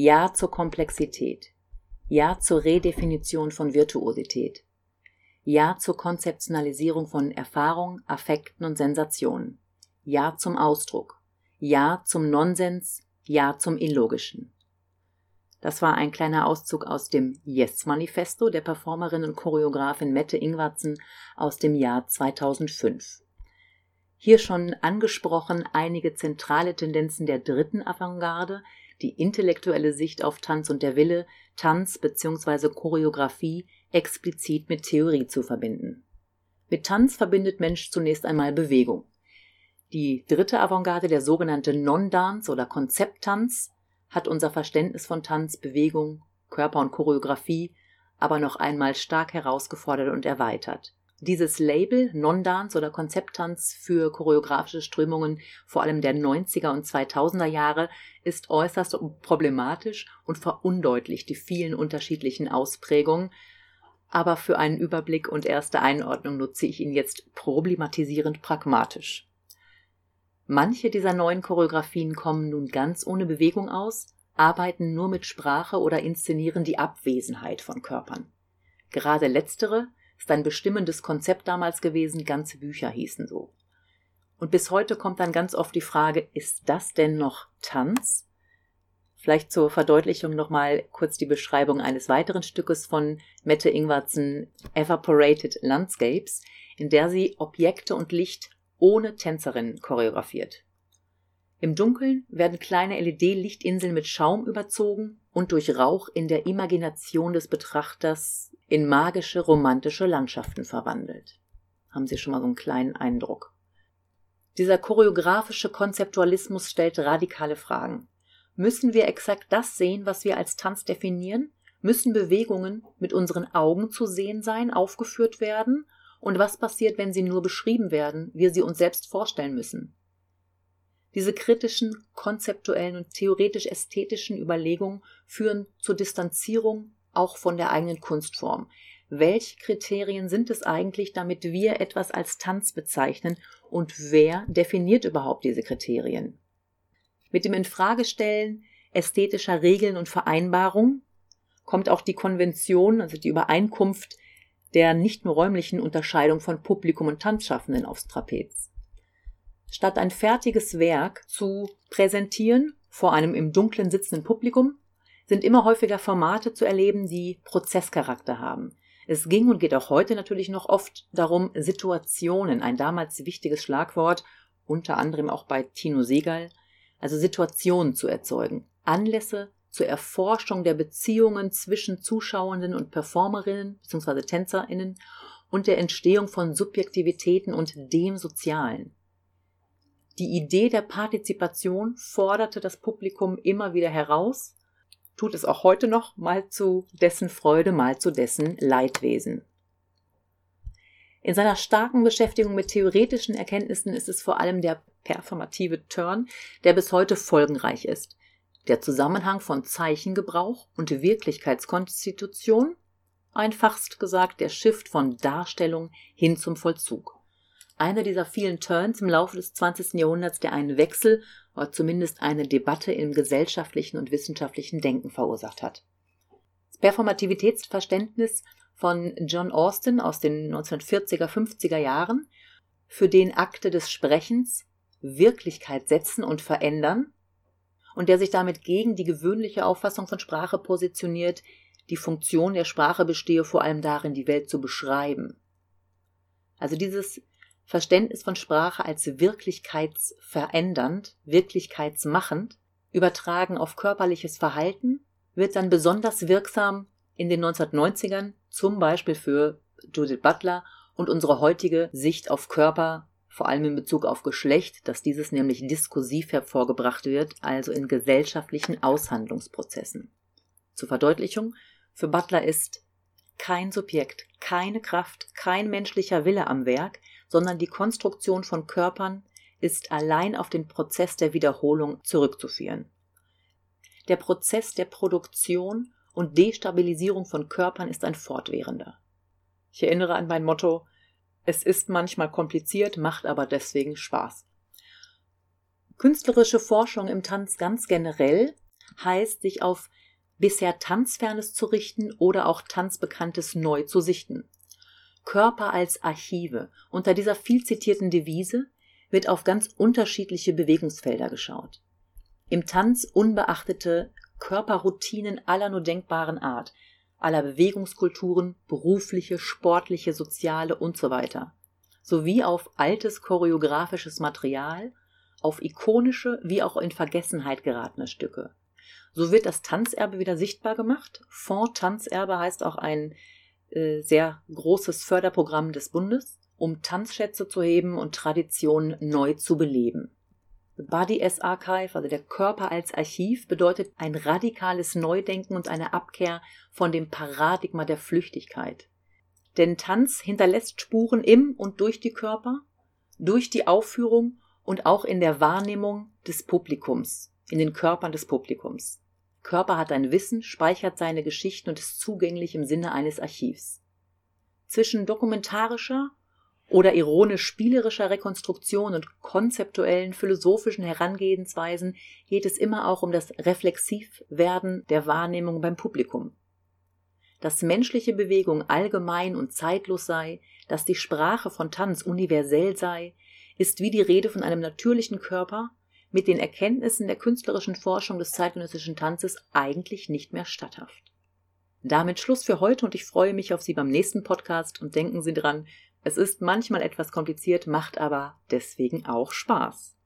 Ja zur Komplexität. Ja zur Redefinition von Virtuosität. Ja zur Konzeptionalisierung von Erfahrung, Affekten und Sensationen. Ja zum Ausdruck. Ja zum Nonsens. Ja zum Illogischen. Das war ein kleiner Auszug aus dem Yes-Manifesto der Performerin und Choreografin Mette Ingwarzen aus dem Jahr 2005. Hier schon angesprochen einige zentrale Tendenzen der dritten Avantgarde, die intellektuelle Sicht auf Tanz und der Wille, Tanz bzw. Choreografie explizit mit Theorie zu verbinden. Mit Tanz verbindet Mensch zunächst einmal Bewegung. Die dritte Avantgarde, der sogenannte Non-Dance oder Konzepttanz, hat unser Verständnis von Tanz, Bewegung, Körper und Choreografie aber noch einmal stark herausgefordert und erweitert. Dieses Label Non-Dance oder Konzepttanz für choreografische Strömungen vor allem der 90er und 2000er Jahre ist äußerst problematisch und verundeutlicht die vielen unterschiedlichen Ausprägungen. Aber für einen Überblick und erste Einordnung nutze ich ihn jetzt problematisierend pragmatisch. Manche dieser neuen Choreografien kommen nun ganz ohne Bewegung aus, arbeiten nur mit Sprache oder inszenieren die Abwesenheit von Körpern. Gerade letztere ist ein bestimmendes Konzept damals gewesen, ganze Bücher hießen so. Und bis heute kommt dann ganz oft die Frage, ist das denn noch Tanz? Vielleicht zur Verdeutlichung nochmal kurz die Beschreibung eines weiteren Stückes von Mette Ingwarzen Evaporated Landscapes, in der sie Objekte und Licht ohne Tänzerin choreografiert. Im Dunkeln werden kleine LED-Lichtinseln mit Schaum überzogen und durch Rauch in der Imagination des Betrachters in magische, romantische Landschaften verwandelt. Haben Sie schon mal so einen kleinen Eindruck? Dieser choreografische Konzeptualismus stellt radikale Fragen. Müssen wir exakt das sehen, was wir als Tanz definieren? Müssen Bewegungen mit unseren Augen zu sehen sein, aufgeführt werden? Und was passiert, wenn sie nur beschrieben werden, wir sie uns selbst vorstellen müssen? Diese kritischen, konzeptuellen und theoretisch-ästhetischen Überlegungen führen zur Distanzierung auch von der eigenen Kunstform. Welche Kriterien sind es eigentlich, damit wir etwas als Tanz bezeichnen und wer definiert überhaupt diese Kriterien? Mit dem Infragestellen ästhetischer Regeln und Vereinbarungen kommt auch die Konvention, also die Übereinkunft der nicht nur räumlichen Unterscheidung von Publikum und Tanzschaffenden aufs Trapez. Statt ein fertiges Werk zu präsentieren vor einem im Dunkeln sitzenden Publikum, sind immer häufiger Formate zu erleben, die Prozesscharakter haben. Es ging und geht auch heute natürlich noch oft darum, Situationen, ein damals wichtiges Schlagwort, unter anderem auch bei Tino Segal, also Situationen zu erzeugen, Anlässe zur Erforschung der Beziehungen zwischen Zuschauenden und Performerinnen bzw. Tänzerinnen und der Entstehung von Subjektivitäten und dem Sozialen. Die Idee der Partizipation forderte das Publikum immer wieder heraus, tut es auch heute noch, mal zu dessen Freude, mal zu dessen Leidwesen. In seiner starken Beschäftigung mit theoretischen Erkenntnissen ist es vor allem der performative Turn, der bis heute folgenreich ist der Zusammenhang von Zeichengebrauch und Wirklichkeitskonstitution, einfachst gesagt der Shift von Darstellung hin zum Vollzug. Einer dieser vielen Turns im Laufe des 20. Jahrhunderts, der einen Wechsel oder zumindest eine Debatte im gesellschaftlichen und wissenschaftlichen Denken verursacht hat. Das Performativitätsverständnis von John Austin aus den 1940er, 50er Jahren, für den Akte des Sprechens Wirklichkeit setzen und verändern und der sich damit gegen die gewöhnliche Auffassung von Sprache positioniert, die Funktion der Sprache bestehe vor allem darin, die Welt zu beschreiben. Also dieses Verständnis von Sprache als wirklichkeitsverändernd, wirklichkeitsmachend, übertragen auf körperliches Verhalten, wird dann besonders wirksam in den 1990ern, zum Beispiel für Judith Butler und unsere heutige Sicht auf Körper, vor allem in Bezug auf Geschlecht, dass dieses nämlich diskursiv hervorgebracht wird, also in gesellschaftlichen Aushandlungsprozessen. Zur Verdeutlichung, für Butler ist kein Subjekt, keine Kraft, kein menschlicher Wille am Werk, sondern die Konstruktion von Körpern ist allein auf den Prozess der Wiederholung zurückzuführen. Der Prozess der Produktion und Destabilisierung von Körpern ist ein fortwährender. Ich erinnere an mein Motto es ist manchmal kompliziert, macht aber deswegen Spaß. Künstlerische Forschung im Tanz ganz generell heißt, sich auf bisher Tanzfernes zu richten oder auch Tanzbekanntes neu zu sichten. Körper als Archive. Unter dieser viel zitierten Devise wird auf ganz unterschiedliche Bewegungsfelder geschaut. Im Tanz unbeachtete Körperroutinen aller nur denkbaren Art, aller Bewegungskulturen, berufliche, sportliche, soziale und so weiter, sowie auf altes choreografisches Material, auf ikonische wie auch in Vergessenheit geratene Stücke. So wird das Tanzerbe wieder sichtbar gemacht. Fonds Tanzerbe heißt auch ein sehr großes Förderprogramm des Bundes, um Tanzschätze zu heben und Traditionen neu zu beleben. The Body as Archive, also der Körper als Archiv, bedeutet ein radikales Neudenken und eine Abkehr von dem Paradigma der Flüchtigkeit. Denn Tanz hinterlässt Spuren im und durch die Körper, durch die Aufführung und auch in der Wahrnehmung des Publikums, in den Körpern des Publikums. Körper hat ein Wissen, speichert seine Geschichten und ist zugänglich im Sinne eines Archivs. Zwischen dokumentarischer oder ironisch-spielerischer Rekonstruktion und konzeptuellen philosophischen Herangehensweisen geht es immer auch um das Reflexivwerden der Wahrnehmung beim Publikum. Dass menschliche Bewegung allgemein und zeitlos sei, dass die Sprache von Tanz universell sei, ist wie die Rede von einem natürlichen Körper mit den Erkenntnissen der künstlerischen Forschung des zeitgenössischen Tanzes eigentlich nicht mehr statthaft. Damit Schluss für heute und ich freue mich auf Sie beim nächsten Podcast und denken Sie dran, es ist manchmal etwas kompliziert, macht aber deswegen auch Spaß.